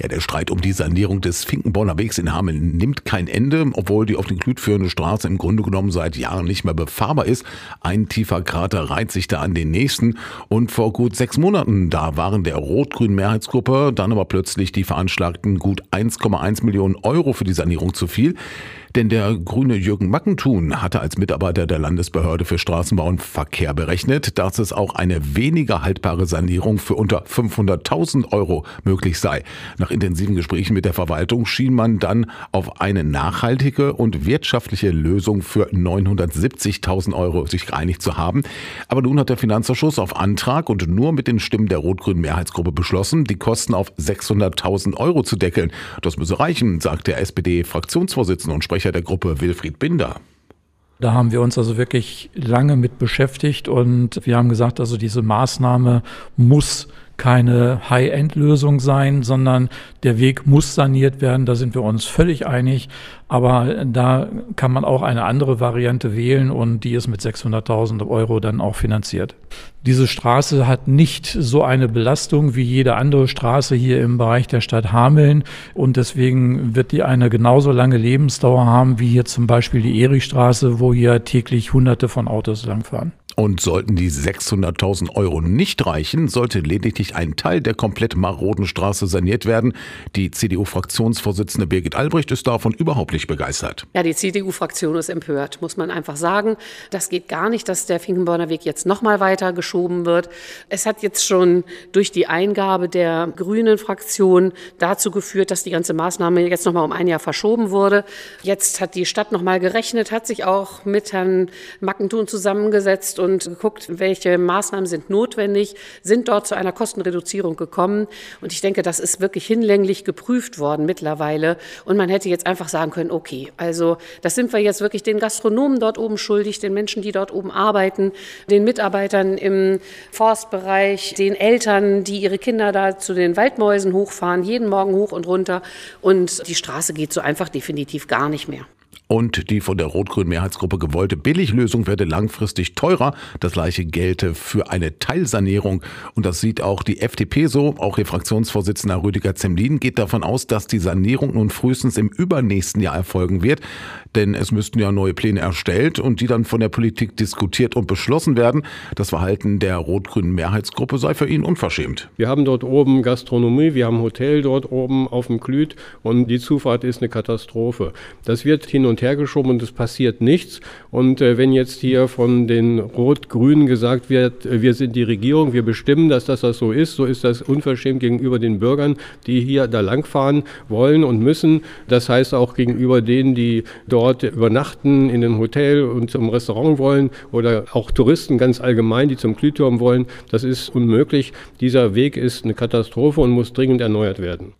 Ja, der Streit um die Sanierung des Finkenborner Wegs in Hameln nimmt kein Ende, obwohl die auf den Klüt führende Straße im Grunde genommen seit Jahren nicht mehr befahrbar ist. Ein tiefer Krater reiht sich da an den nächsten. Und vor gut sechs Monaten, da waren der rot-grünen Mehrheitsgruppe dann aber plötzlich die veranschlagten gut 1,1 Millionen Euro für die Sanierung zu viel. Denn der grüne Jürgen Mackentun hatte als Mitarbeiter der Landesbehörde für Straßenbau und Verkehr berechnet, dass es auch eine weniger haltbare Sanierung für unter 500.000 Euro möglich sei. Nach intensiven Gesprächen mit der Verwaltung schien man dann auf eine nachhaltige und wirtschaftliche Lösung für 970.000 Euro sich geeinigt zu haben. Aber nun hat der Finanzausschuss auf Antrag und nur mit den Stimmen der rot-grünen Mehrheitsgruppe beschlossen, die Kosten auf 600.000 Euro zu deckeln. Das müsse reichen, sagt der SPD-Fraktionsvorsitzende und Sprecher Sprecher der Gruppe Wilfried Binder. Da haben wir uns also wirklich lange mit beschäftigt und wir haben gesagt, also diese Maßnahme muss keine High-End-Lösung sein, sondern der Weg muss saniert werden. Da sind wir uns völlig einig. Aber da kann man auch eine andere Variante wählen und die ist mit 600.000 Euro dann auch finanziert. Diese Straße hat nicht so eine Belastung wie jede andere Straße hier im Bereich der Stadt Hameln und deswegen wird die eine genauso lange Lebensdauer haben wie hier zum Beispiel die Erichstraße, wo hier täglich Hunderte von Autos langfahren. Und sollten die 600.000 Euro nicht reichen, sollte lediglich ein Teil der komplett maroden Straße saniert werden. Die CDU-Fraktionsvorsitzende Birgit Albrecht ist davon überhaupt nicht begeistert. Ja, die CDU-Fraktion ist empört, muss man einfach sagen. Das geht gar nicht, dass der Finkenborner Weg jetzt noch mal weiter geschoben wird. Es hat jetzt schon durch die Eingabe der grünen Fraktion dazu geführt, dass die ganze Maßnahme jetzt noch mal um ein Jahr verschoben wurde. Jetzt hat die Stadt noch mal gerechnet, hat sich auch mit Herrn Mackentun zusammengesetzt und geguckt, welche Maßnahmen sind notwendig, sind dort zu einer Kostenreduzierung gekommen. Und ich denke, das ist wirklich hinlänglich geprüft worden mittlerweile. Und man hätte jetzt einfach sagen können, okay, also das sind wir jetzt wirklich den Gastronomen dort oben schuldig, den Menschen, die dort oben arbeiten, den Mitarbeitern im Forstbereich, den Eltern, die ihre Kinder da zu den Waldmäusen hochfahren, jeden Morgen hoch und runter. Und die Straße geht so einfach definitiv gar nicht mehr. Und die von der rot-grünen Mehrheitsgruppe gewollte Billiglösung werde langfristig teurer. Das gleiche gelte für eine Teilsanierung. Und das sieht auch die FDP so. Auch ihr Fraktionsvorsitzender Rüdiger Zemlin geht davon aus, dass die Sanierung nun frühestens im übernächsten Jahr erfolgen wird. Denn es müssten ja neue Pläne erstellt und die dann von der Politik diskutiert und beschlossen werden. Das Verhalten der rot-grünen Mehrheitsgruppe sei für ihn unverschämt. Wir haben dort oben Gastronomie, wir haben Hotel dort oben auf dem Klüt und die Zufahrt ist eine Katastrophe. Das wird hin und her geschoben und es passiert nichts. Und äh, wenn jetzt hier von den Rot-Grünen gesagt wird, äh, wir sind die Regierung, wir bestimmen, dass das, das so ist, so ist das unverschämt gegenüber den Bürgern, die hier da langfahren wollen und müssen. Das heißt auch gegenüber denen, die dort dort übernachten in einem Hotel und zum Restaurant wollen oder auch Touristen ganz allgemein, die zum Glühturm wollen. Das ist unmöglich. Dieser Weg ist eine Katastrophe und muss dringend erneuert werden.